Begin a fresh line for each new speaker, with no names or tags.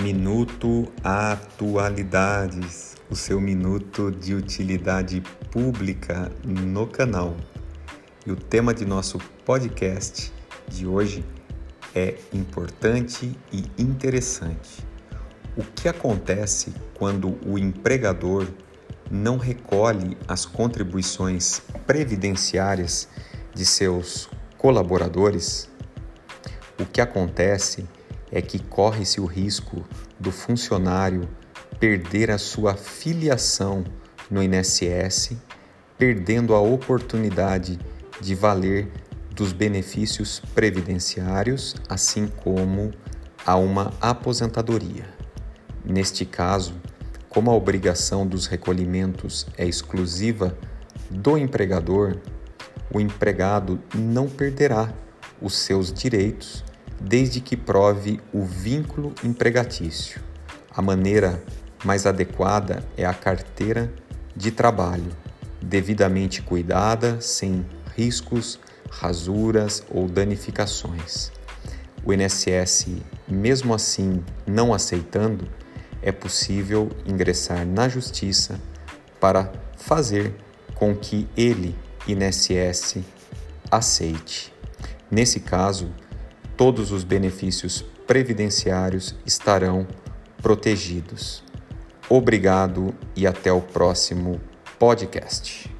Minuto Atualidades, o seu minuto de utilidade pública no canal. E o tema de nosso podcast de hoje é importante e interessante. O que acontece quando o empregador não recolhe as contribuições previdenciárias de seus colaboradores? O que acontece é que corre-se o risco do funcionário perder a sua filiação no INSS, perdendo a oportunidade de valer dos benefícios previdenciários, assim como a uma aposentadoria. Neste caso, como a obrigação dos recolhimentos é exclusiva do empregador, o empregado não perderá os seus direitos desde que prove o vínculo empregatício. A maneira mais adequada é a carteira de trabalho, devidamente cuidada, sem riscos, rasuras ou danificações. O INSS, mesmo assim não aceitando, é possível ingressar na Justiça para fazer com que ele, INSS, aceite. Nesse caso, todos os benefícios previdenciários estarão protegidos. Obrigado e até o próximo podcast.